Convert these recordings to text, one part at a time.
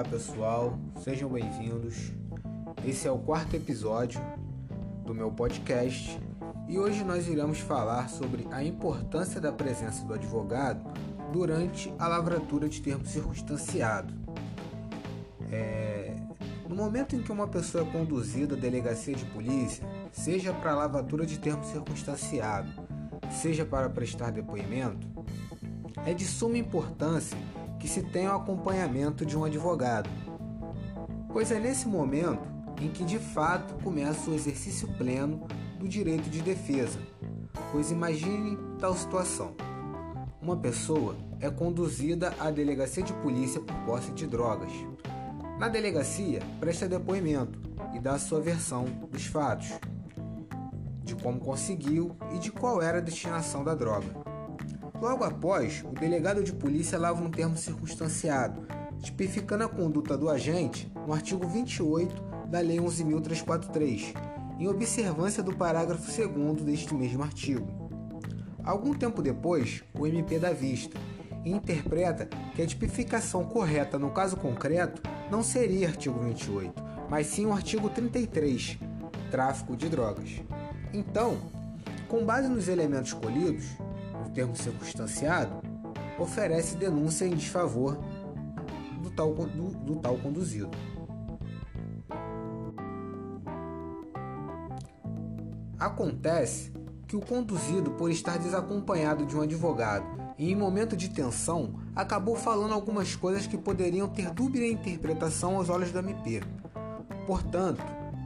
pessoal, sejam bem-vindos. Esse é o quarto episódio do meu podcast e hoje nós iremos falar sobre a importância da presença do advogado durante a lavratura de termo circunstanciado. É... No momento em que uma pessoa é conduzida à delegacia de polícia, seja para a lavratura de termo circunstanciado, seja para prestar depoimento, é de suma importância que se tenha o acompanhamento de um advogado, pois é nesse momento em que de fato começa o exercício pleno do direito de defesa. Pois imagine tal situação: uma pessoa é conduzida à delegacia de polícia por posse de drogas. Na delegacia, presta depoimento e dá sua versão dos fatos, de como conseguiu e de qual era a destinação da droga. Logo após, o delegado de polícia lava um termo circunstanciado, tipificando a conduta do agente no artigo 28 da Lei 11.343, em observância do parágrafo 2 deste mesmo artigo. Algum tempo depois, o MP dá vista e interpreta que a tipificação correta no caso concreto não seria artigo 28, mas sim o artigo 33, tráfico de drogas. Então, com base nos elementos escolhidos, no termo circunstanciado, oferece denúncia em desfavor do tal, do, do tal conduzido. Acontece que o conduzido, por estar desacompanhado de um advogado e em momento de tensão, acabou falando algumas coisas que poderiam ter dúbia interpretação aos olhos do MP. Portanto,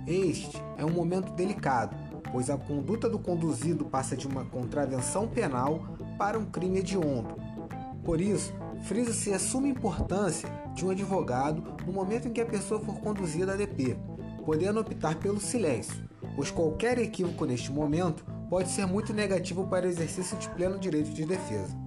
este é um momento delicado, pois a conduta do conduzido passa de uma contravenção penal para um crime hediondo. Por isso, frisa-se a suma importância de um advogado no momento em que a pessoa for conduzida a DP, podendo optar pelo silêncio, pois qualquer equívoco neste momento pode ser muito negativo para o exercício de pleno direito de defesa.